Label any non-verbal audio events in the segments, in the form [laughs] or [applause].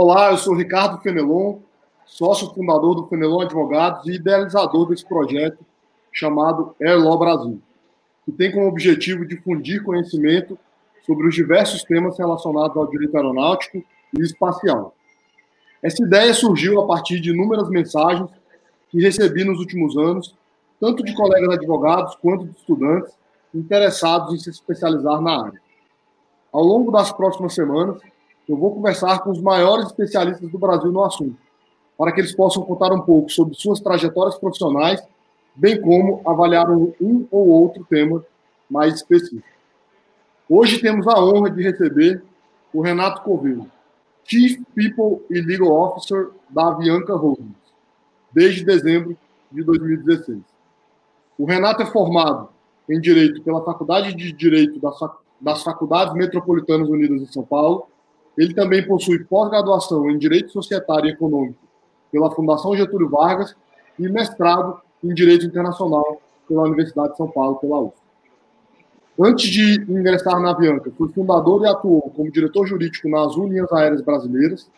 Olá, eu sou Ricardo Fenelon, sócio fundador do Fenelon Advogados e idealizador desse projeto chamado Airlaw Brasil, que tem como objetivo difundir conhecimento sobre os diversos temas relacionados ao direito aeronáutico e espacial. Essa ideia surgiu a partir de inúmeras mensagens que recebi nos últimos anos, tanto de colegas advogados quanto de estudantes interessados em se especializar na área. Ao longo das próximas semanas, eu vou conversar com os maiores especialistas do Brasil no assunto, para que eles possam contar um pouco sobre suas trajetórias profissionais, bem como avaliar um ou outro tema mais específico. Hoje temos a honra de receber o Renato Covelho, Chief People e Legal Officer da Avianca Holdings, desde dezembro de 2016. O Renato é formado em Direito pela Faculdade de Direito das Faculdades Metropolitanas Unidas de São Paulo. Ele também possui pós-graduação em Direito Societário e Econômico pela Fundação Getúlio Vargas e mestrado em Direito Internacional pela Universidade de São Paulo, pela USP. Antes de ingressar na Avianca, foi fundador e atuou como diretor jurídico na Azul Linhas Aéreas Brasileiras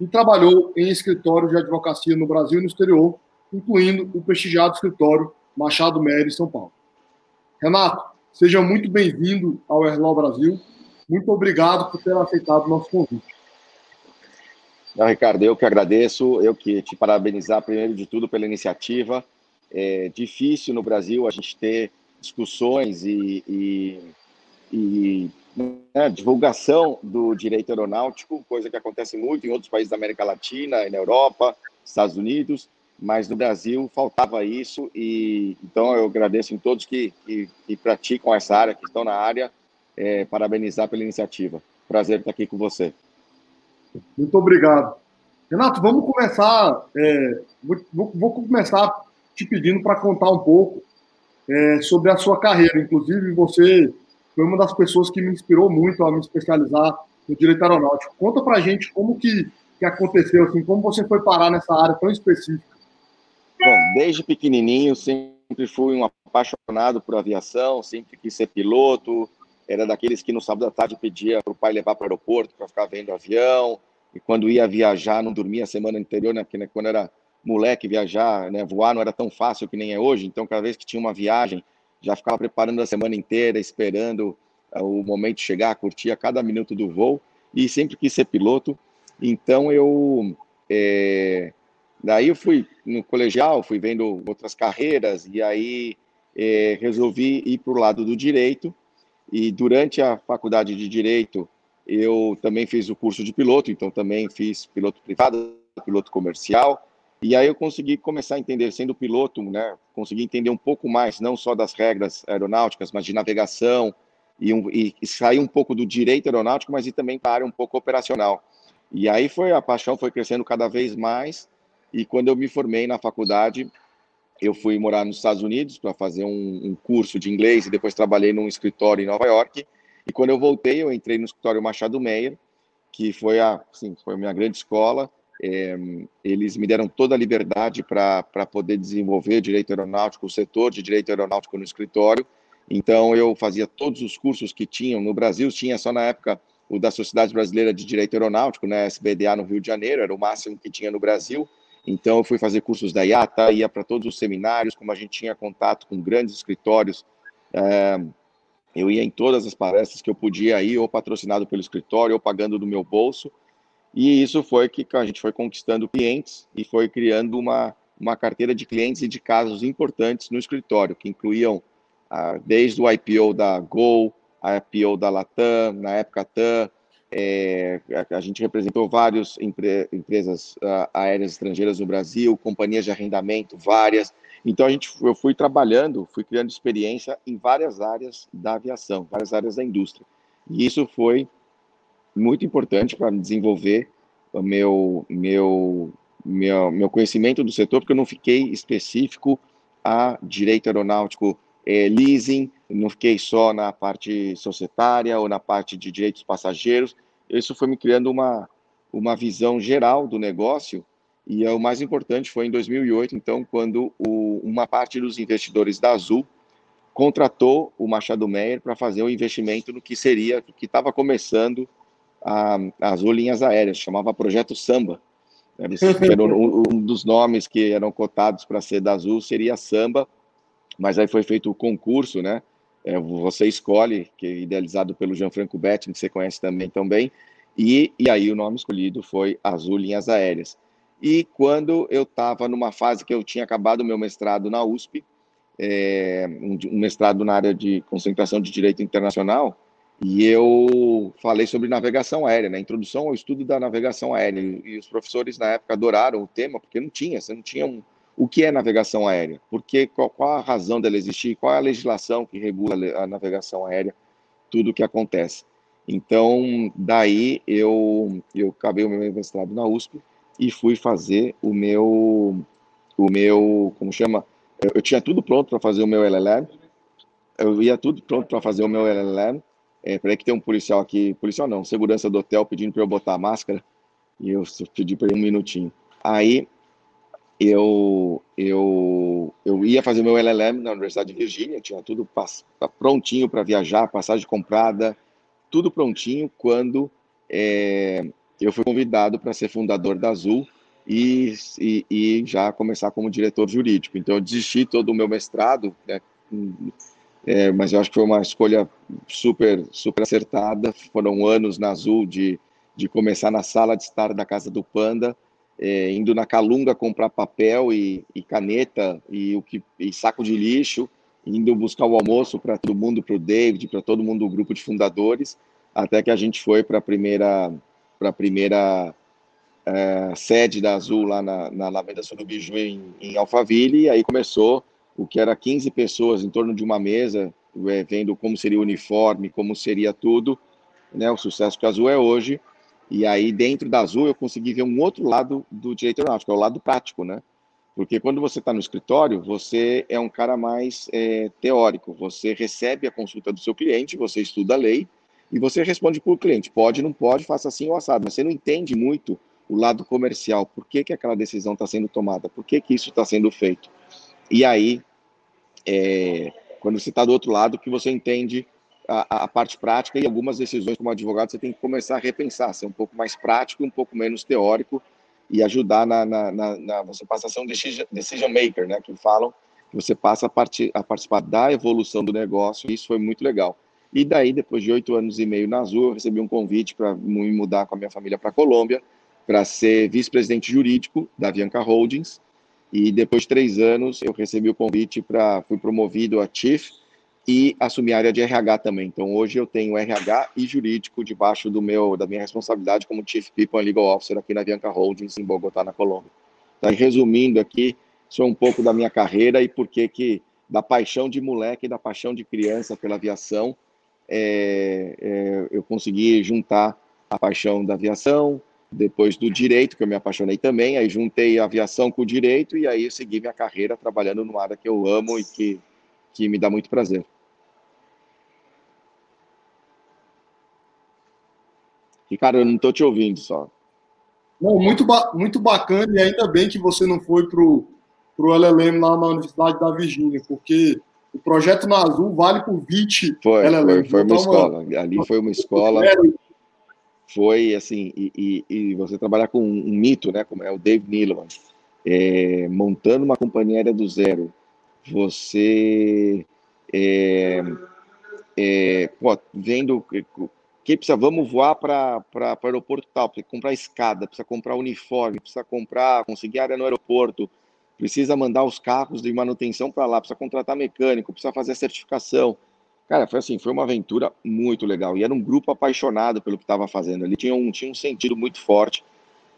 e trabalhou em escritórios de advocacia no Brasil e no exterior, incluindo o prestigiado escritório Machado em São Paulo. Renato, seja muito bem-vindo ao Erlau Brasil. Muito obrigado por ter aceitado o nosso convite. Não, Ricardo, eu que agradeço, eu que te parabenizar primeiro de tudo pela iniciativa. É difícil no Brasil a gente ter discussões e, e, e né, divulgação do direito aeronáutico, coisa que acontece muito em outros países da América Latina na Europa, Estados Unidos, mas no Brasil faltava isso e então eu agradeço em todos que, que, que praticam essa área, que estão na área, é, parabenizar pela iniciativa. Prazer estar aqui com você. Muito obrigado. Renato, vamos começar. É, vou, vou, começar te pedindo para contar um pouco é, sobre a sua carreira. Inclusive, você foi uma das pessoas que me inspirou muito a me especializar no direito aeronáutico. Conta para a gente como que, que aconteceu, assim, como você foi parar nessa área tão específica. Bom, desde pequenininho sempre fui um apaixonado por aviação, sempre quis ser piloto. Era daqueles que no sábado à tarde pedia para o pai levar para o aeroporto para ficar vendo avião. E quando ia viajar, não dormia a semana anterior, né? Porque né, quando era moleque viajar, né, voar não era tão fácil que nem é hoje, então cada vez que tinha uma viagem, já ficava preparando a semana inteira, esperando uh, o momento chegar, curtia cada minuto do voo, e sempre quis ser piloto, então eu, é, daí eu fui no colegial, fui vendo outras carreiras, e aí é, resolvi ir para o lado do direito, e durante a faculdade de direito, eu também fiz o curso de piloto, então também fiz piloto privado, piloto comercial, e aí eu consegui começar a entender, sendo piloto, né, consegui entender um pouco mais, não só das regras aeronáuticas, mas de navegação, e, um, e, e sair um pouco do direito aeronáutico, mas e também para a área um pouco operacional. E aí foi a paixão foi crescendo cada vez mais, e quando eu me formei na faculdade, eu fui morar nos Estados Unidos para fazer um, um, curso de inglês e depois trabalhei num escritório em Nova York. E quando eu voltei, eu entrei no escritório Machado Meyer, que foi a, assim, foi a minha grande escola. É, eles me deram toda a liberdade para poder desenvolver direito aeronáutico, o setor de direito aeronáutico no escritório. Então, eu fazia todos os cursos que tinham. No Brasil, tinha só na época o da Sociedade Brasileira de Direito Aeronáutico, né, SBDA, no Rio de Janeiro, era o máximo que tinha no Brasil. Então, eu fui fazer cursos da IATA, ia para todos os seminários, como a gente tinha contato com grandes escritórios. É, eu ia em todas as palestras que eu podia ir, ou patrocinado pelo escritório, ou pagando do meu bolso. E isso foi que a gente foi conquistando clientes e foi criando uma, uma carteira de clientes e de casos importantes no escritório, que incluíam ah, desde o IPO da Gol, a IPO da Latam, na época TAM, é, a, gente representou várias empre, empresas uh, aéreas estrangeiras no Brasil, companhias de arrendamento, várias. Então a gente, eu fui trabalhando, fui criando experiência em várias áreas da aviação, várias áreas da indústria. E isso foi muito importante para desenvolver o meu, meu, meu, meu conhecimento do setor, porque eu não fiquei específico a direito aeronáutico é, leasing, não fiquei só na parte societária ou na parte de direitos passageiros. Isso foi me criando uma, uma visão geral do negócio. E é o mais importante foi em 2008, então, quando o, uma parte dos investidores da Azul contratou o Machado Meyer para fazer o um investimento no que seria, que estava começando a, as linhas aéreas, chamava Projeto Samba. Era [laughs] um, um dos nomes que eram cotados para ser da Azul seria Samba, mas aí foi feito o concurso, né? É, você escolhe, que é idealizado pelo Gianfranco Betting, que você conhece também também, e, e aí o nome escolhido foi Azul Linhas Aéreas. E quando eu estava numa fase que eu tinha acabado meu mestrado na USP, é, um, um mestrado na área de concentração de direito internacional, e eu falei sobre navegação aérea, né? Introdução ao estudo da navegação aérea. E os professores na época adoraram o tema, porque não tinha, você não tinha um, o que é navegação aérea, porque qual, qual, a razão dela existir, qual é a legislação que regula a navegação aérea, tudo o que acontece. Então, daí eu eu acabei o meu mestrado na USP e fui fazer o meu o meu, como chama? Eu, eu tinha tudo pronto para fazer o meu LLM. Eu ia tudo pronto para fazer o meu LLM é, peraí que tem um policial aqui, policial não, segurança do hotel pedindo para eu botar a máscara, e eu pedi para ele um minutinho. Aí eu, eu, eu ia fazer meu LLM na Universidade de Virgínia, tinha tudo tá prontinho para viajar, passagem comprada, tudo prontinho, quando é, eu fui convidado para ser fundador da Azul e, e, e, já começar como diretor jurídico. Então, eu desisti todo o meu mestrado, né, é, mas eu acho que foi uma escolha super, super acertada. Foram anos na Azul de, de começar na sala de estar da casa do Panda, é, indo na Calunga comprar papel e, e caneta e, o que, e saco de lixo, indo buscar o almoço para todo mundo, para o David, para todo mundo do grupo de fundadores, até que a gente foi para a primeira, pra primeira é, sede da Azul lá na, na Alameda Surubiju em, em Alphaville, e aí começou o que era 15 pessoas em torno de uma mesa, é, vendo como seria o uniforme, como seria tudo, né, o sucesso que a Azul é hoje. E aí, dentro da Azul, eu consegui ver um outro lado do direito aeronáutico, é o lado prático, né? Porque quando você está no escritório, você é um cara mais é, teórico. Você recebe a consulta do seu cliente, você estuda a lei e você responde para o cliente: pode, não pode, faça assim ou assado. Mas você não entende muito o lado comercial. Por que, que aquela decisão está sendo tomada? Por que, que isso está sendo feito? E aí, é, quando você está do outro lado, que você entende a, a, parte prática e algumas decisões como advogado você tem que começar a repensar, ser um pouco mais prático, um pouco menos teórico e ajudar na, na, na, na você um decision, decision maker, né, que falam que você passa a, part, a participar da evolução do negócio, isso foi muito legal. E daí, depois de oito anos e meio na Azul, eu recebi um convite para me mudar com a minha família para a Colômbia, para ser vice-presidente jurídico da Avianca Holdings, e depois de três anos, eu recebi o convite para. fui promovido a Chief e assumi a área de RH também. Então, hoje eu tenho RH e jurídico debaixo do meu, da minha responsabilidade como Chief People and Legal Officer aqui na Bianca Holdings, em Bogotá, na Colômbia. Então, resumindo aqui, sou um pouco da minha carreira e por que que da paixão de moleque, da paixão de criança pela aviação, é, é, eu consegui juntar a paixão da aviação, depois do direito, que eu me apaixonei também, aí juntei a aviação com o direito e aí segui minha carreira trabalhando numa área que eu amo e que, que me dá muito prazer. Ricardo, eu não estou te ouvindo só. Não, muito, ba muito bacana e ainda bem que você não foi para o LLM lá na Universidade da Virgínia, porque o projeto na Azul vale por 20 foi, LLM. Foi, foi uma então, escola, ali foi uma escola. foi assim, e, e, e, você trabalhar com um, mito, né, como é o Dave Nealon, é, montando uma companhia aérea do zero, você é, é, pô, vendo precisa, vamos voar para o aeroporto tal, precisa comprar escada, precisa comprar uniforme, precisa comprar, conseguir área no aeroporto, precisa mandar os carros de manutenção para lá, precisa contratar mecânico, precisa fazer a certificação, Cara, foi assim, foi uma aventura muito legal. E era um grupo apaixonado pelo que estava fazendo. Ele tinha um, tinha um sentido muito forte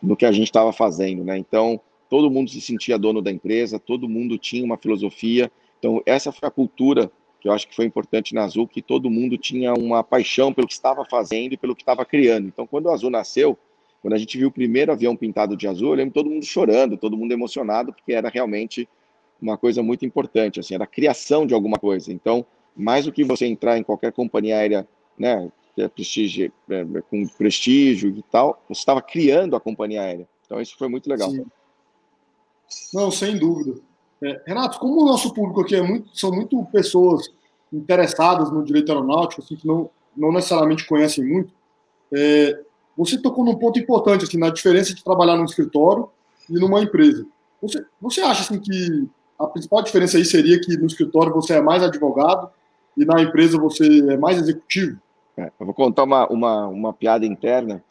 no que a gente estava fazendo, né? Então, todo mundo se sentia dono da empresa, todo mundo tinha uma filosofia. Então, essa foi a cultura que eu acho que foi importante na Azul, que todo mundo tinha uma paixão pelo que estava fazendo e pelo que estava criando. Então, quando o Azul nasceu, quando a gente viu o primeiro avião pintado de azul, eu lembro todo mundo chorando, todo mundo emocionado, porque era realmente uma coisa muito importante, assim, era a criação de alguma coisa. Então, mais do que você entrar em qualquer companhia aérea, né, é prestígio, é, é, com prestígio e tal, você estava criando a companhia aérea. Então isso foi muito legal. Sim. Não, sem dúvida. É, Renato, como o nosso público aqui é muito, são muito pessoas interessadas no direito aeronáutico, assim, que não, não necessariamente conhecem muito, é, você tocou num ponto importante, assim, na diferença de trabalhar num escritório e numa empresa. Você, você acha, assim, que a principal diferença aí seria que no escritório você é mais advogado e na empresa você é mais executivo? É, eu vou contar uma, uma, uma piada interna.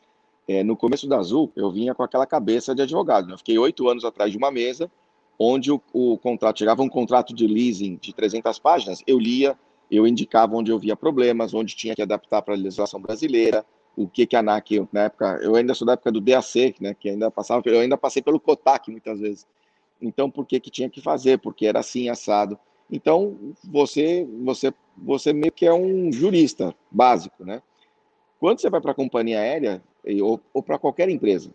É, no começo da Azul, eu vinha com aquela cabeça de advogado. Né? Eu fiquei oito anos atrás de uma mesa, onde o, o, contrato chegava um contrato de leasing de 300 páginas, eu lia, eu indicava onde eu via problemas, onde tinha que adaptar para a legislação brasileira, o que que a ANAC, na época, eu ainda sou da época do DAC, né, que ainda passava, eu ainda passei pelo COTAC muitas vezes. Então, por que que tinha que fazer? Porque era assim, assado. Então, você, você, você meio que é um jurista básico, né? Quando você vai para a companhia aérea, ou, ou para qualquer empresa,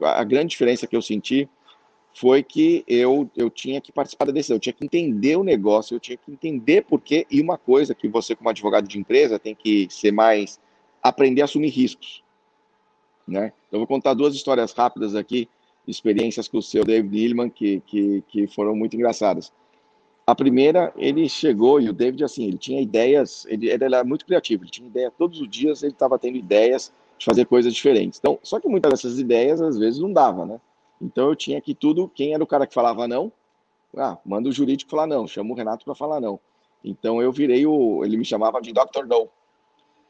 a grande diferença que eu senti foi que eu, eu tinha que participar da decisão, eu tinha que entender o negócio, eu tinha que entender por quê. E uma coisa que você, como advogado de empresa, tem que ser mais. aprender a assumir riscos. Né? Eu vou contar duas histórias rápidas aqui, experiências com o seu David Hillman, que, que, que foram muito engraçadas. A primeira, ele chegou e o David, assim, ele tinha ideias, ele, ele era muito criativo, ele tinha ideia todos os dias, ele estava tendo ideias de fazer coisas diferentes. Então, só que muitas dessas ideias, às vezes, não dava, né? Então, eu tinha que tudo, quem era o cara que falava não, ah, manda o jurídico falar não, chama o Renato para falar não. Então, eu virei o, ele me chamava de Dr. No.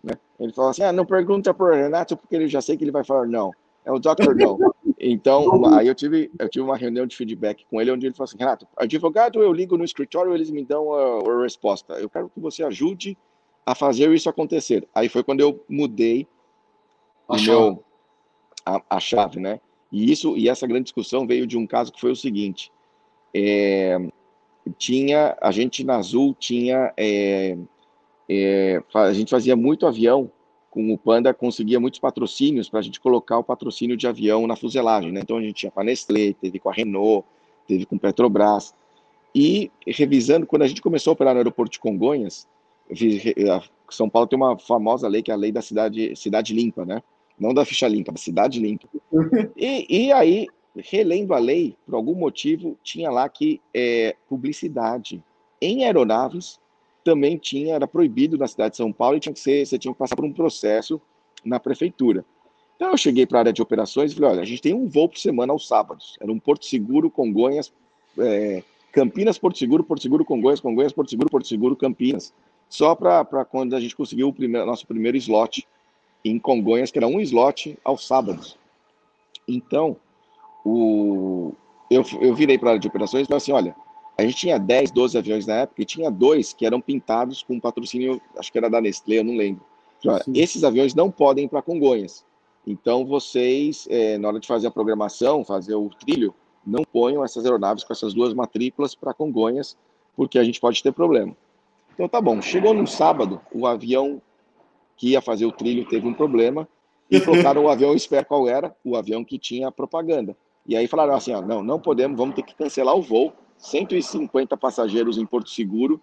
Né? Ele falava assim, ah, não pergunta para o Renato, porque ele já sei que ele vai falar não. É o Dr. No. Então, aí eu tive, eu tive uma reunião de feedback com ele, onde ele falou assim, Renato, advogado, eu ligo no escritório, eles me dão a, a resposta. Eu quero que você ajude a fazer isso acontecer. Aí foi quando eu mudei a, meu, a, a, chave, né? E isso e essa grande discussão veio de um caso que foi o seguinte: é, tinha a gente na Azul tinha é, é, a gente fazia muito avião com o Panda conseguia muitos patrocínios para a gente colocar o patrocínio de avião na fuselagem, né? Então a gente tinha com a Nestlé, teve com a Renault, teve com Petrobras. E revisando, quando a gente começou a operar no aeroporto de Congonhas, São Paulo tem uma famosa lei que é a lei da cidade, cidade limpa, né? Não da ficha limpa, da cidade limpa. E, e aí, relendo a lei, por algum motivo, tinha lá que é, publicidade em aeronaves também tinha, era proibido na cidade de São Paulo e tinha que ser, você tinha que passar por um processo na prefeitura. Então eu cheguei para a área de operações e falei, olha, a gente tem um voo por semana aos sábados. Era um Porto Seguro, Congonhas, é, Campinas, Porto Seguro, Porto Seguro, Congonhas, Congonhas, Porto Seguro, Porto Seguro, Campinas. Só para quando a gente conseguiu o primeiro, nosso primeiro slot em Congonhas, que era um slot aos sábados. Então, o, eu, eu virei para a área de operações e falei assim, olha, a gente tinha 10, 12 aviões na época e tinha dois que eram pintados com patrocínio, acho que era da Nestlé, eu não lembro. Esses aviões não podem ir para Congonhas. Então, vocês, é, na hora de fazer a programação, fazer o trilho, não ponham essas aeronaves com essas duas matrículas para Congonhas, porque a gente pode ter problema. Então, tá bom. Chegou no sábado, o avião que ia fazer o trilho teve um problema e colocaram o [laughs] avião, espero qual era, o avião que tinha propaganda. E aí falaram assim, ó, não, não podemos, vamos ter que cancelar o voo 150 passageiros em Porto Seguro,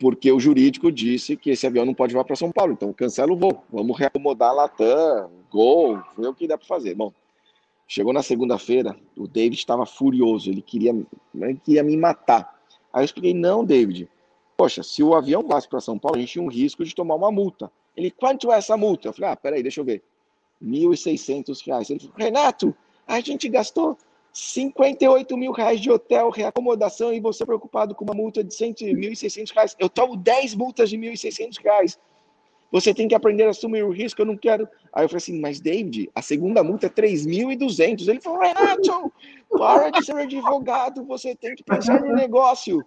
porque o jurídico disse que esse avião não pode voar para São Paulo, então cancela o voo. Vamos reacomodar a Latam, Gol, foi o que dá para fazer. Bom, chegou na segunda-feira, o David estava furioso, ele queria, ele queria me matar. Aí eu expliquei: não, David, poxa, se o avião vasse para São Paulo, a gente tinha um risco de tomar uma multa. Ele, quanto é essa multa? Eu falei: ah, peraí, deixa eu ver. R$ 1.600. Ele falou: Renato, a gente gastou 58 mil reais de hotel, reacomodação, e você preocupado com uma multa de 1.600 reais. Eu tomo 10 multas de 1.600 reais. Você tem que aprender a assumir o risco, eu não quero. Aí eu falei assim, mas David, a segunda multa é 3.200. Ele falou, Renato, para de ser advogado, você tem que pensar no negócio.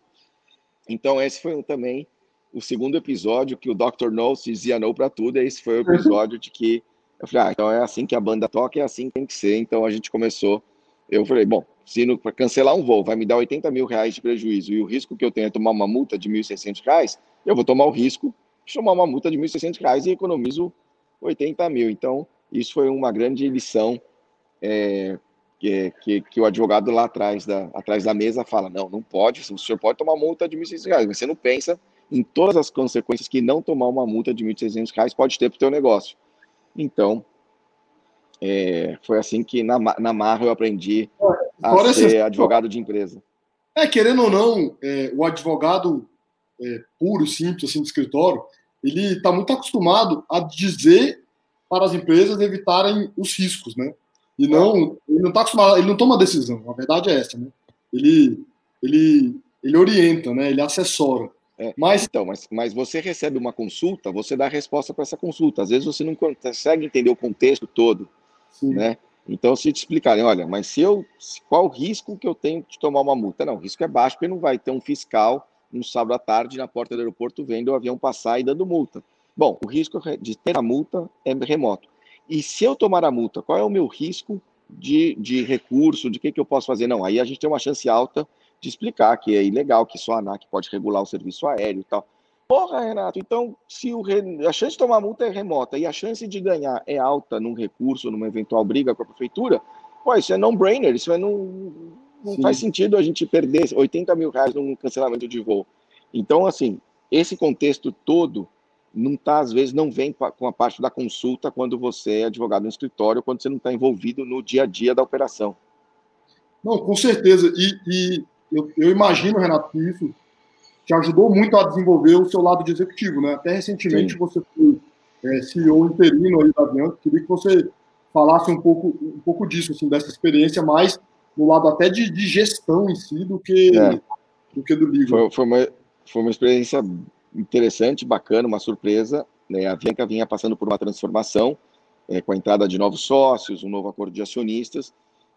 Então esse foi também o segundo episódio que o Dr. No dizia não para tudo, esse foi o episódio de que eu falei, ah, então é assim que a banda toca, é assim que tem que ser. Então a gente começou eu falei, bom, se para cancelar um voo vai me dar 80 mil reais de prejuízo e o risco que eu tenho é tomar uma multa de 1.600 reais, eu vou tomar o risco de tomar uma multa de 1.600 reais e economizo 80 mil. Então, isso foi uma grande lição é, que, que, que, o advogado lá atrás da, atrás da mesa fala, não, não pode, o senhor pode tomar multa de 1.600 reais, mas você não pensa em todas as consequências que não tomar uma multa de 1.600 reais pode ter para o teu negócio. Então, é, foi assim que na, na Marra eu aprendi a ser advogado de empresa. É, querendo ou não, é, o advogado é, puro, simples, assim, do escritório, ele está muito acostumado a dizer para as empresas evitarem os riscos, né? E não, ele não está acostumado, ele não toma decisão. A verdade é essa, né? Ele, ele, ele orienta, né? Ele assessora. É, mas então, mas, mas você recebe uma consulta, você dá a resposta para essa consulta. Às vezes você não consegue entender o contexto todo, Sim. né? Então, se te explicarem, olha, mas se eu, qual o risco que eu tenho de tomar uma multa? Não, o risco é baixo, porque não vai ter um fiscal no sábado à tarde na porta do aeroporto vendo o avião passar e dando multa. Bom, o risco de ter a multa é remoto. E se eu tomar a multa, qual é o meu risco de, de recurso, de que, que eu posso fazer? Não, aí a gente tem uma chance alta de explicar que é ilegal, que só a ANAC pode regular o serviço aéreo e tal. Porra, Renato, então se o a chance de tomar multa é remota e a chance de ganhar é alta num recurso, numa eventual briga com a prefeitura, pô, isso é non-brainer, isso é não, não faz sentido a gente perder 80 mil reais num cancelamento de voo. Então, assim, esse contexto todo não tá, às vezes, não vem com a parte da consulta quando você é advogado no escritório, quando você não está envolvido no dia a dia da operação. Não, com certeza. E, e eu, eu, imagino, Renato, que isso te ajudou muito a desenvolver o seu lado de executivo, né? Até recentemente Sim. você foi é, CEO interino aí da Avianca. Queria que você falasse um pouco, um pouco disso, assim, dessa experiência mais no lado até de, de gestão em si do que é. do que do livro. Foi, foi, uma, foi uma experiência interessante, bacana, uma surpresa. Né? A Avianca vinha passando por uma transformação é, com a entrada de novos sócios, um novo acordo de acionistas,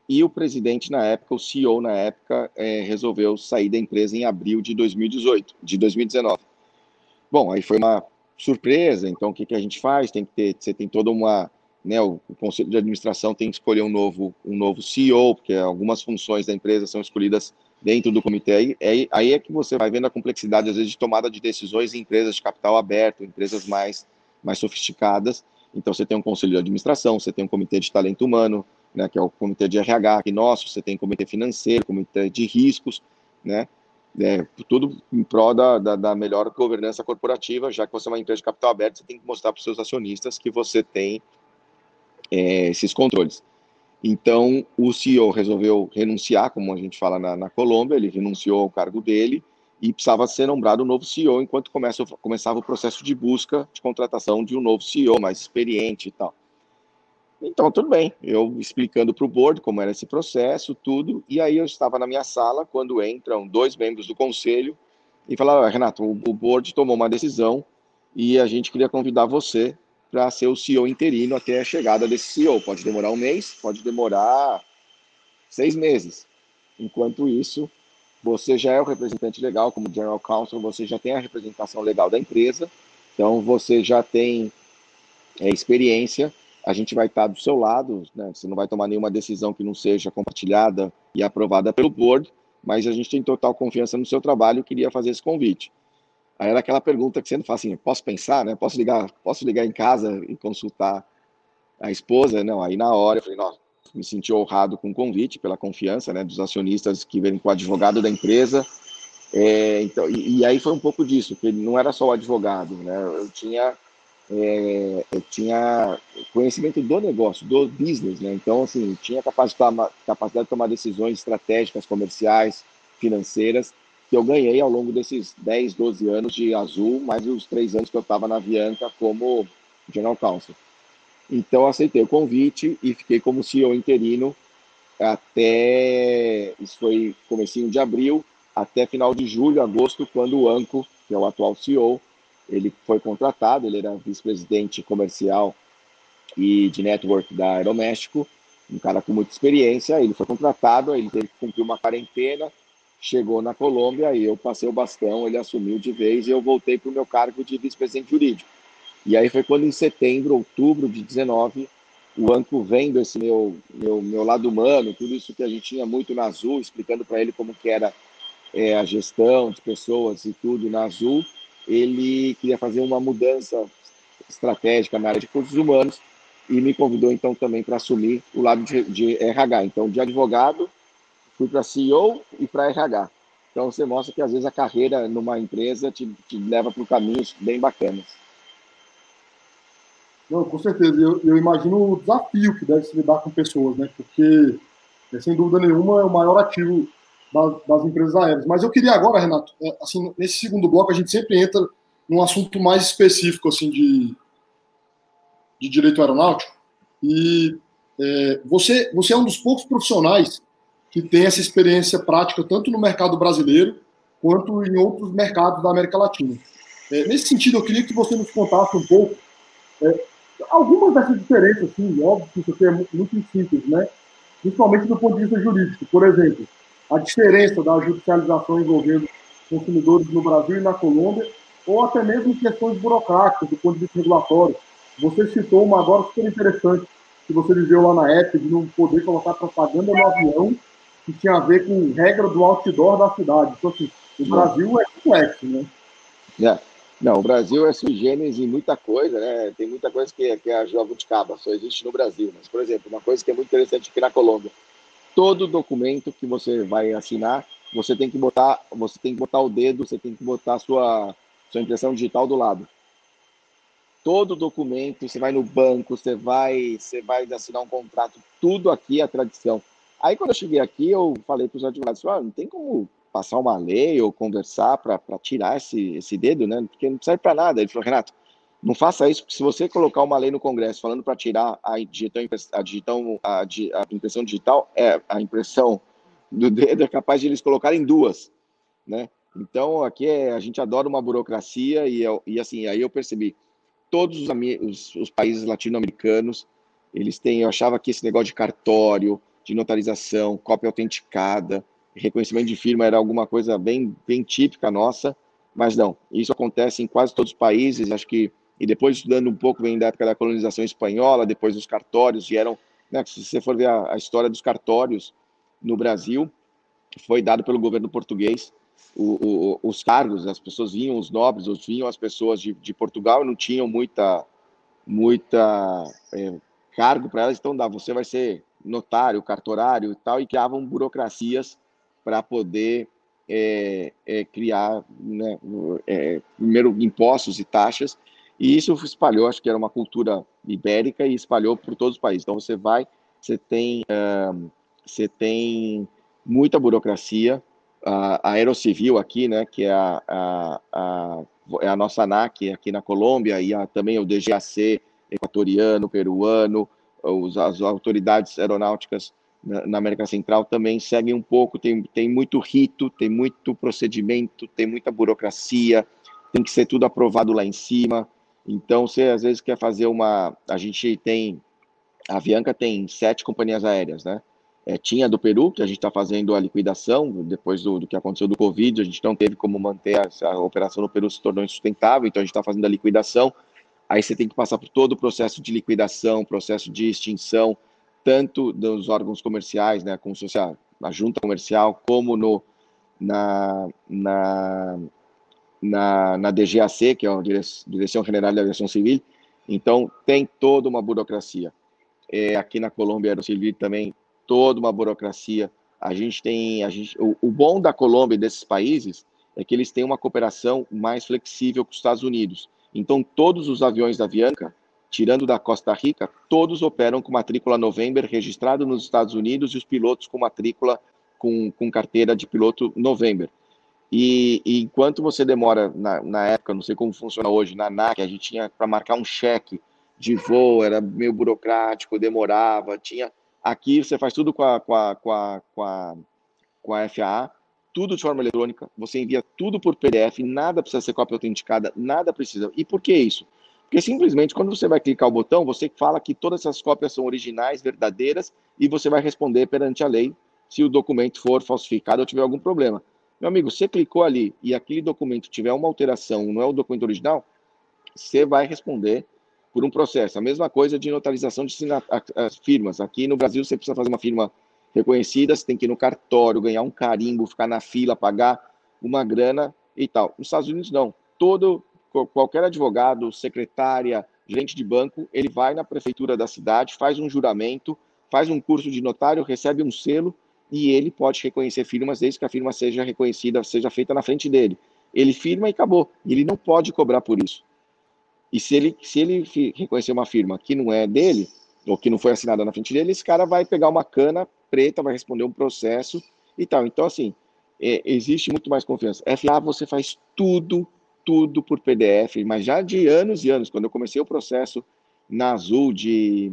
e o presidente na época, o CEO na época, é, resolveu sair da empresa em abril de 2018, de 2019. Bom, aí foi uma surpresa. Então, o que, que a gente faz? Tem que ter, você tem toda uma, né, o, o, conselho de administração tem que escolher um novo, um novo CEO, porque algumas funções da empresa são escolhidas dentro do comitê. Aí, aí, é que você vai vendo a complexidade, às vezes, de tomada de decisões em empresas de capital aberto, empresas mais, mais sofisticadas. Então, você tem um conselho de administração, você tem um comitê de talento humano, né, que é o comitê de RH aqui nosso, você tem comitê financeiro, comitê de riscos, né, é, tudo em prol da, da, da, melhor governança corporativa, já que você é uma empresa de capital aberto, você tem que mostrar para os seus acionistas que você tem é, esses controles. Então, o CEO resolveu renunciar, como a gente fala na, na Colômbia, ele renunciou ao cargo dele e precisava ser nombrado um novo CEO enquanto começa, começava o processo de busca de contratação de um novo CEO mais experiente e tal. Então, tudo bem. Eu explicando para o board como era esse processo, tudo. E aí eu estava na minha sala quando entram dois membros do conselho e falaram: ah, Renato, o, board tomou uma decisão e a gente queria convidar você para ser o CEO interino até a chegada desse CEO. Pode demorar um mês, pode demorar seis meses. Enquanto isso, você já é o representante legal, como General Counsel, você já tem a representação legal da empresa, então você já tem é, experiência a gente vai estar do seu lado, né? Você não vai tomar nenhuma decisão que não seja compartilhada e aprovada pelo board, mas a gente tem total confiança no seu trabalho e queria fazer esse convite. Aí era aquela pergunta que você não fala assim, posso pensar, né? Posso ligar, posso ligar em casa e consultar a esposa? Não, aí na hora eu falei, nossa, me senti honrado com o convite, pela confiança, né, dos acionistas que vêm com o advogado da empresa. É, então, e, e, aí foi um pouco disso, que ele não era só o advogado, né? Eu tinha é, tinha conhecimento do negócio, do business, né? Então, assim, tinha capacidade, capacidade de tomar decisões estratégicas, comerciais, financeiras, que eu ganhei ao longo desses 10, 12 anos de Azul, mais os três anos que eu estava na Avianca como General Counsel. Então, aceitei o convite e fiquei como CEO interino até, isso foi comecinho de abril, até final de julho, agosto, quando o Anco, que é o atual CEO, ele foi contratado, ele era vice-presidente comercial e de network da Aeroméxico, um cara com muita experiência, ele foi contratado, ele teve que cumprir uma quarentena, chegou na Colômbia e eu passei o bastão, ele assumiu de vez e eu voltei para o meu cargo de vice-presidente jurídico. E aí foi quando em setembro, outubro de 19, o Anco vendo esse meu, meu, meu lado humano, tudo isso que a gente tinha muito na Azul, explicando para ele como que era é, a gestão de pessoas e tudo na Azul, ele queria fazer uma mudança estratégica na área de recursos humanos e me convidou então também para assumir o lado de, de, RH. Então, de advogado, fui para CEO e para RH. Então, você mostra que às vezes a carreira numa empresa te, te leva para caminhos bem bacanas. Não, com certeza. Eu, eu, imagino o desafio que deve se lidar com pessoas, né? Porque, sem dúvida nenhuma, é o maior ativo das, das, empresas aéreas. Mas eu queria agora, Renato, é, assim, nesse segundo bloco a gente sempre entra num assunto mais específico, assim, de de direito aeronáutico e é, você, você é um dos poucos profissionais que tem essa experiência prática tanto no mercado brasileiro quanto em outros mercados da América Latina. É, nesse sentido, eu queria que você nos contasse um pouco é, algumas dessas diferenças, assim, óbvio que isso aqui é muito, muito simples, né? Principalmente do ponto de vista jurídico. Por exemplo, a diferença da judicialização envolvendo consumidores no Brasil e na Colômbia, ou até mesmo questões burocráticas do ponto de vista regulatório. Você citou uma agora super interessante, que você viveu lá na época, de não poder colocar propaganda no avião, que tinha a ver com regra do outdoor da cidade. Então, assim, o Brasil é complexo, né? É. Não, o Brasil é sui generis em muita coisa, né? Tem muita coisa que, que é a jabuticaba, só existe no Brasil. Mas, por exemplo, uma coisa que é muito interessante aqui na Colômbia, todo documento que você vai assinar, você tem que botar, você tem que botar o dedo, você tem que botar a sua, sua impressão digital do lado. Todo documento, você vai no banco, você vai, você vai assinar um contrato, tudo aqui é tradição. Aí quando eu cheguei aqui, eu falei para os advogados, ah, não tem como passar uma lei ou conversar para tirar esse, esse dedo, né? Porque não serve para nada. Ele falou, Renato, não faça isso, porque se você colocar uma lei no Congresso falando para tirar a, digitão, a, digitão, a, a, impressão digital, é a impressão do dedo é capaz de eles colocarem duas, né? Então, aqui é, a gente adora uma burocracia e, e assim, aí eu percebi, todos os, os, os países latino-americanos, eles têm, eu achava que esse negócio de cartório, de notarização, cópia autenticada, reconhecimento de firma era alguma coisa bem, bem típica nossa, mas não, isso acontece em quase todos os países, acho que, e depois estudando um pouco, vem da época da colonização espanhola, depois os cartórios vieram, né, se você for ver a, a história dos cartórios no Brasil, foi dado pelo governo português, o, o, os cargos, as pessoas vinham, os nobres, os vinham as pessoas de, de Portugal não tinham muita, muita é, cargo para elas, então dá, você vai ser notário, cartorário e tal, e criavam burocracias para poder é, é, criar, né, é, primeiro, impostos e taxas, e isso espalhou, acho que era uma cultura ibérica e espalhou por todos os países. Então, você vai, você tem, uh, você tem muita burocracia, a Aerocivil aqui, né, que é a, a, a, é a nossa ANAC aqui na Colômbia, e a, também o DGAC equatoriano, peruano, os, as autoridades aeronáuticas na, América Central também seguem um pouco, tem, tem muito rito, tem muito procedimento, tem muita burocracia, tem que ser tudo aprovado lá em cima. Então, você às vezes quer fazer uma. A gente tem. A Avianca tem sete companhias aéreas, né? É, tinha do Peru, que a gente está fazendo a liquidação, depois do, do, que aconteceu do Covid, a gente não teve como manter a, a operação no Peru, se tornou insustentável, então a gente está fazendo a liquidação. Aí você tem que passar por todo o processo de liquidação, processo de extinção, tanto dos órgãos comerciais, né, a, a junta comercial, como no, na, na, na, na DGAC, que é a Direção General da Aviação Civil. Então, tem toda uma burocracia. É, aqui na Colômbia, no Civil também, toda uma burocracia. A gente tem, a gente, o, o bom da Colômbia e desses países é que eles têm uma cooperação mais flexível com os Estados Unidos. Então, todos os aviões da Avianca tirando da Costa Rica, todos operam com matrícula November registrado nos Estados Unidos e os pilotos com matrícula com, com carteira de piloto November. E, e enquanto você demora, na, na, época, não sei como funciona hoje, na ANAC, a gente tinha para marcar um cheque de voo, era meio burocrático, demorava, tinha... Aqui você faz tudo com a, com a, com a, com a, com a FAA, tudo de forma eletrônica, você envia tudo por PDF, nada precisa ser cópia autenticada, nada precisa. E por que isso? Porque simplesmente quando você vai clicar o botão, você fala que todas essas cópias são originais, verdadeiras, e você vai responder perante a lei se o documento for falsificado ou tiver algum problema. Meu amigo, você clicou ali e aquele documento tiver uma alteração, não é o documento original, você vai responder por um processo. A mesma coisa de notarização de as firmas. Aqui no Brasil, você precisa fazer uma firma reconhecida, você tem que ir no cartório, ganhar um carimbo, ficar na fila, pagar uma grana e tal. Nos Estados Unidos, não. Todo qualquer advogado, secretária, gerente de banco, ele vai na prefeitura da cidade, faz um juramento, faz um curso de notário, recebe um selo e ele pode reconhecer firmas desde que a firma seja reconhecida, seja feita na frente dele. Ele firma e acabou. Ele não pode cobrar por isso. E se ele, se ele reconhecer uma firma que não é dele, ou que não foi assinada na frente dele, esse cara vai pegar uma cana preta, vai responder um processo e tal. Então, assim, é, existe muito mais confiança. FA, você faz tudo tudo por PDF, mas já de anos e anos, quando eu comecei o processo na Azul de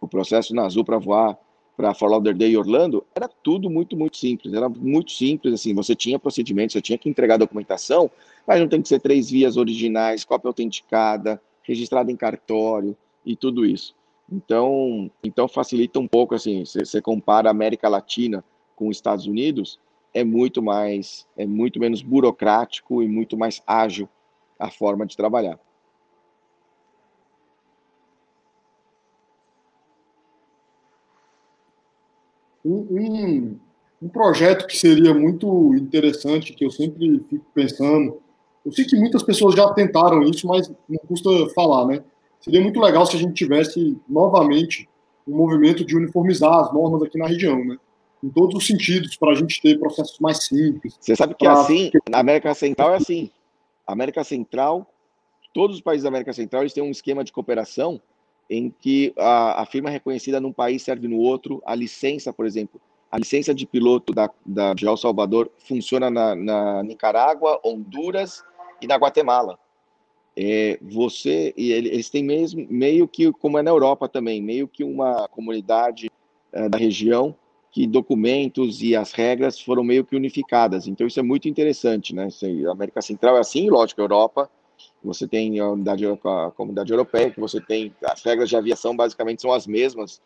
o processo na Azul para voar para Fort Lauderdale e Orlando, era tudo muito, muito simples. Era muito simples, assim, você tinha procedimentos, você tinha que entregar documentação, mas não tem que ser três vias originais, cópia autenticada, registrada em cartório e tudo isso. Então, então facilita um pouco, assim, você compara a América Latina com os Estados Unidos, é muito mais, é muito menos burocrático e muito mais ágil a forma de trabalhar. Um, um, um, projeto que seria muito interessante, que eu sempre fico pensando, eu sei que muitas pessoas já tentaram isso, mas não custa falar, né? Seria muito legal se a gente tivesse novamente um movimento de uniformizar as normas aqui na região, né? Em todos os sentidos, para a gente ter processos mais simples. Você sabe que é assim, na América Central é assim. A América Central, todos os países da América Central, eles têm um esquema de cooperação em que a, a, firma reconhecida num país serve no outro. A licença, por exemplo, a licença de piloto da, da El Salvador funciona na, na Nicarágua, Honduras e na Guatemala. É, você e eles têm mesmo meio que como é na Europa também, meio que uma comunidade é, da região que documentos e as regras foram meio que unificadas. Então isso é muito interessante, né? A América Central é assim, lógico, a Europa você tem a, unidade, a comunidade europeia, que você tem as regras de aviação basicamente são as mesmas,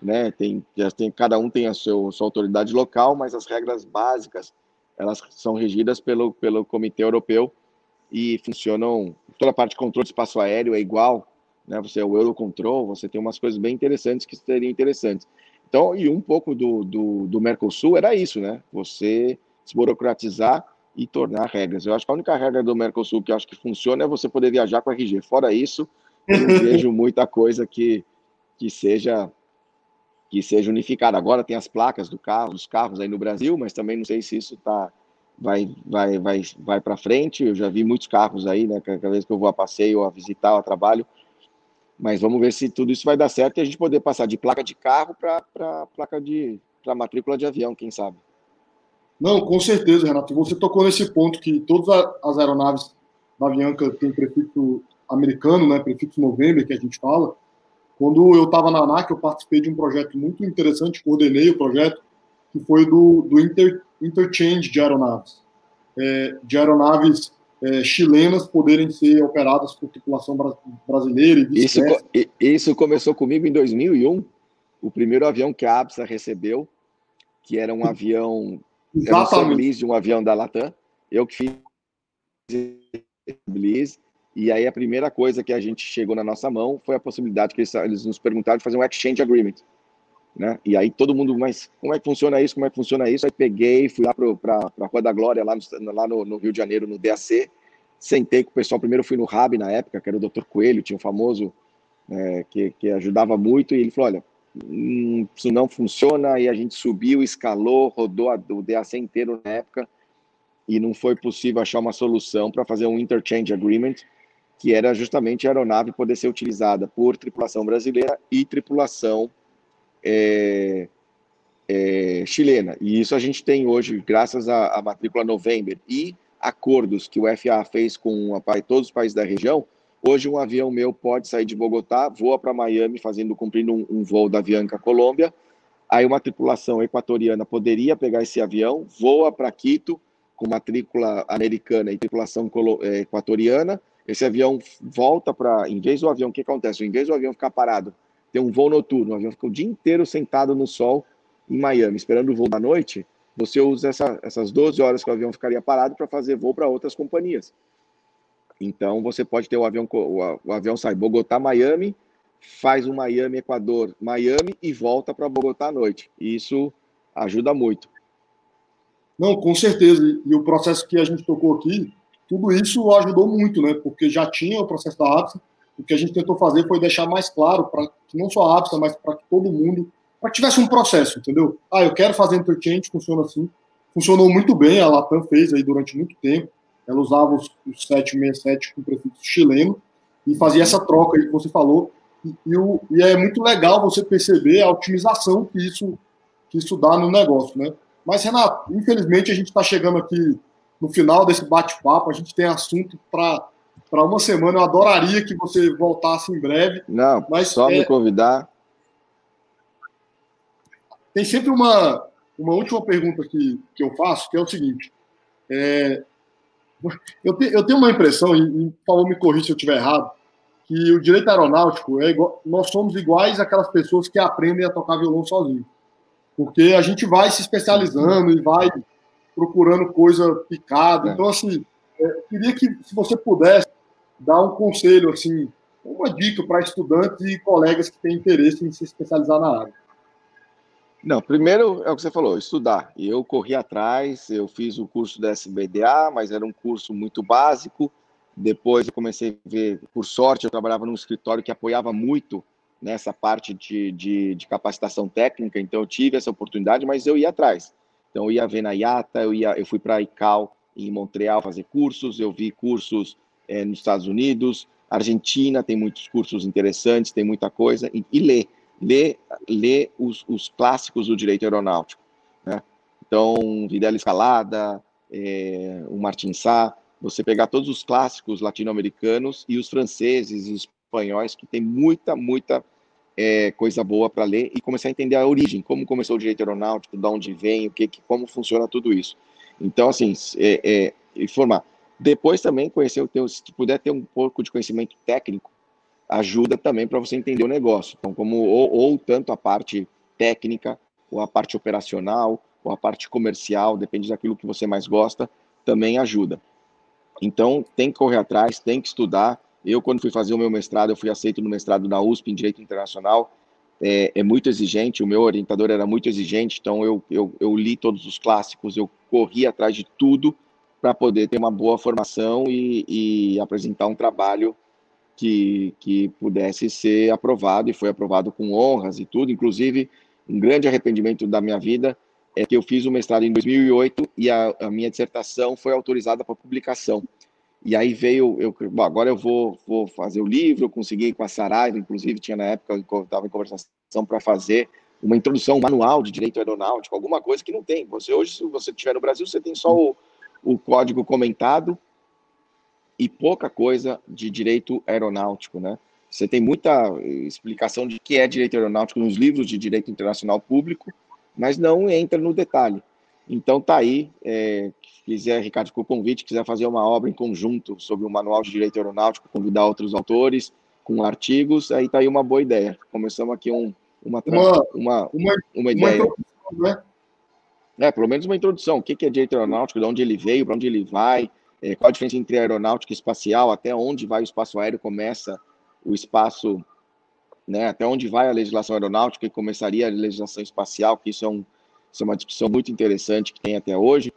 né? Tem, tem cada um tem a seu, sua autoridade local, mas as regras básicas elas são regidas pelo pelo Comitê Europeu e funcionam toda a parte de controle de espaço aéreo é igual, né? Você é o Eurocontrol, você tem umas coisas bem interessantes que seriam interessantes. Então, e um pouco do, do, do Mercosul era isso, né? Você desburocratizar e tornar regras. Eu acho que a única regra do Mercosul que eu acho que funciona é você poder viajar com a RG. Fora isso, eu não [laughs] vejo muita coisa que, que seja que seja unificada. Agora tem as placas do carro, dos carros aí no Brasil, mas também não sei se isso tá vai vai vai vai para frente. Eu já vi muitos carros aí, né? Cada vez que eu vou a passeio, ou a visitar, ou a trabalho. Mas vamos ver se tudo isso vai dar certo e a gente poder passar de placa de carro para placa de para matrícula de avião, quem sabe. Não, com certeza, Renato. Você tocou nesse ponto que todas as aeronaves da Avianca têm prefixo americano, né, prefixo November, que a gente fala. Quando eu estava na ANAC, eu participei de um projeto muito interessante, coordenei o projeto, que foi do, do inter, interchange de aeronaves. É, de aeronaves é, chilenas poderem ser operadas por tripulação brasileira e isso, isso começou comigo em 2001, o primeiro avião que a ABSA recebeu, que era um avião [laughs] Exatamente. Um de um avião da Latam. Eu que fiz Bliss. E aí a primeira coisa que a gente chegou na nossa mão foi a possibilidade que eles, eles nos perguntaram de fazer um exchange agreement. Né? E aí todo mundo, mas como é que funciona isso? Como é que funciona isso? Aí peguei, fui lá para a Rua da Glória, lá, no, lá no, no, Rio de Janeiro, no DAC, sentei com o pessoal, primeiro fui no RAB na época, que era o Dr. Coelho, tinha um famoso é, que, que ajudava muito, e ele falou, olha, Hum, isso não funciona, e a gente subiu, escalou, rodou a, o DAC inteiro na época, e não foi possível achar uma solução para fazer um interchange agreement, que era justamente a aeronave poder ser utilizada por tripulação brasileira e tripulação é, é, chilena. E isso a gente tem hoje, graças à, à matrícula November e acordos que o FAA fez com a, todos os países da região, Hoje um avião meu pode sair de Bogotá, voa para Miami, fazendo cumprindo um, um, voo da Avianca Colômbia. Aí uma tripulação equatoriana poderia pegar esse avião, voa para Quito com matrícula americana e tripulação é, equatoriana. Esse avião volta para, em vez do avião, o que acontece? Em vez do avião ficar parado, tem um voo noturno, o avião fica o dia inteiro sentado no sol em Miami, esperando o voo da noite. Você usa essa, essas 12 horas que o avião ficaria parado para fazer voo para outras companhias. Então você pode ter o avião, o, avião sai Bogotá, Miami, faz um Miami, Equador, Miami e volta para Bogotá à noite. Isso ajuda muito. Não, com certeza. E o processo que a gente tocou aqui, tudo isso ajudou muito, né? Porque já tinha o processo da APSA. O que a gente tentou fazer foi deixar mais claro para não só a APSA, mas para todo mundo, para que tivesse um processo, entendeu? Ah, eu quero fazer interchange, funciona assim. Funcionou muito bem, a Latam fez aí durante muito tempo ela usava os, os 767 com prefixo chileno e fazia essa troca aí que você falou. E, e, o, e, é muito legal você perceber a otimização que isso, que isso dá no negócio, né? Mas, Renato, infelizmente a gente está chegando aqui no final desse bate-papo, a gente tem assunto para para uma semana. Eu adoraria que você voltasse em breve. Não, mas só é... me convidar. Tem sempre uma, uma última pergunta que, que eu faço, que é o seguinte. É, eu, te, eu tenho uma impressão, e, e favor me corrija se eu estiver errado, que o direito aeronáutico é igual, nós somos iguais àquelas pessoas que aprendem a tocar violão sozinho. Porque a gente vai se especializando e vai procurando coisa picada. É. Então, assim, é, queria que, se você pudesse, dar um conselho, assim, uma dica para estudantes e colegas que têm interesse em se especializar na área. Não, primeiro é o que você falou, estudar. E eu corri atrás, eu fiz o curso da SBDA, mas era um curso muito básico. Depois eu comecei a ver, por sorte, eu trabalhava num escritório que apoiava muito nessa parte de, de, de capacitação técnica, então eu tive essa oportunidade, mas eu ia atrás. Então eu ia ver na IATA, eu, ia, eu fui para a ICAO em Montreal fazer cursos, eu vi cursos é, nos Estados Unidos, Argentina tem muitos cursos interessantes, tem muita coisa, e, e ler ler, os, os clássicos do direito aeronáutico. Né? Então, Videla Escalada, é, o Martin Sá, você pegar todos os clássicos latino-americanos e os franceses e os espanhóis, que tem muita, muita é, coisa boa para ler e começar a entender a origem, como começou o direito aeronáutico, de onde vem, o que, como funciona tudo isso. Então, assim, é, é, informar. Depois também conhecer, se puder ter um pouco de conhecimento técnico, ajuda também para você entender o negócio. Então, como ou, ou, tanto a parte técnica, ou a parte operacional, ou a parte comercial, depende daquilo que você mais gosta, também ajuda. Então, tem que correr atrás, tem que estudar. Eu, quando fui fazer o meu mestrado, eu fui aceito no mestrado na USP em Direito Internacional. É, é muito exigente, o meu orientador era muito exigente, então eu, eu, eu li todos os clássicos, eu corri atrás de tudo para poder ter uma boa formação e, e apresentar um trabalho que, que pudesse ser aprovado e foi aprovado com honras e tudo. Inclusive, um grande arrependimento da minha vida é que eu fiz o mestrado em 2008 e a, a minha dissertação foi autorizada para publicação. E aí veio, eu, bom, agora eu vou, vou fazer o livro, eu consegui com a Saraiva, inclusive tinha na época, eu estava em conversação para fazer uma introdução, um manual de direito aeronáutico, alguma coisa que não tem. Você hoje, se você estiver no Brasil, você tem só o, o código comentado e pouca coisa de direito aeronáutico, né? Você tem muita explicação de que é direito aeronáutico nos livros de direito internacional público, mas não entra no detalhe. Então tá aí, é, quiser, Ricardo, com o convite, quiser fazer uma obra em conjunto sobre o manual de direito aeronáutico, convidar outros autores com artigos, aí tá aí uma boa ideia. Começamos aqui um, uma, uma, uma, uma, uma ideia. Uma né? É, pelo menos uma introdução. O que é direito aeronáutico, de onde ele veio, para onde ele vai, qual a diferença entre aeronáutica e espacial, até onde vai o espaço aéreo, começa o espaço, né, até onde vai a legislação aeronáutica e começaria a legislação espacial, que isso é, um, isso é uma discussão muito interessante que tem até hoje.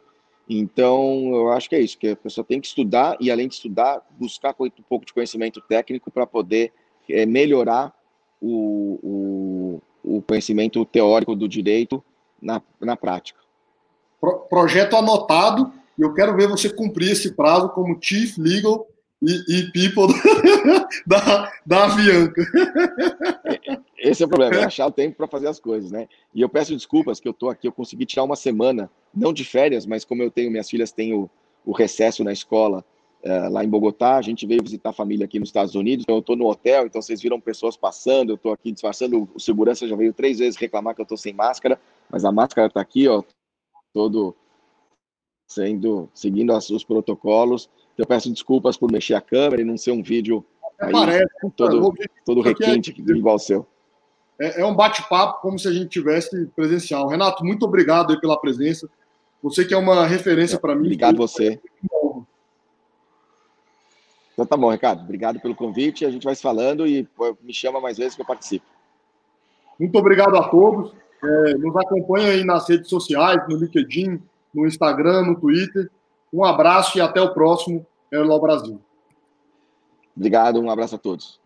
Então, eu acho que é isso, que a pessoa tem que estudar e, além de estudar, buscar um pouco de conhecimento técnico para poder é, melhorar o, o, o, conhecimento teórico do direito na, na prática. Pro, projeto anotado e eu quero ver você cumprir esse prazo como Chief Legal e, e People [laughs] da, da Avianca. Esse é o problema, é achar o tempo para fazer as coisas, né? E eu peço desculpas que eu estou aqui, eu consegui tirar uma semana, não de férias, mas como eu tenho, minhas filhas têm o, o recesso na escola uh, lá em Bogotá, a gente veio visitar a família aqui nos Estados Unidos, então eu estou no hotel, então vocês viram pessoas passando, eu estou aqui disfarçando, o segurança já veio três vezes reclamar que eu estou sem máscara, mas a máscara está aqui, ó, todo sendo seguindo os protocolos. Eu peço desculpas por mexer a câmera e não ser um vídeo aí, Parece, todo, todo requinte é, igual o seu. É, é um bate-papo como se a gente tivesse presencial. Renato, muito obrigado pela presença. Você que é uma referência para mim. Obrigado você. Então tá bom, Ricardo. Obrigado pelo convite. A gente vai se falando e me chama mais vezes que eu participo. Muito obrigado a todos. É, nos acompanha aí nas redes sociais, no LinkedIn, no Instagram, no Twitter. Um abraço e até o próximo Aeroló Brasil. Obrigado, um abraço a todos.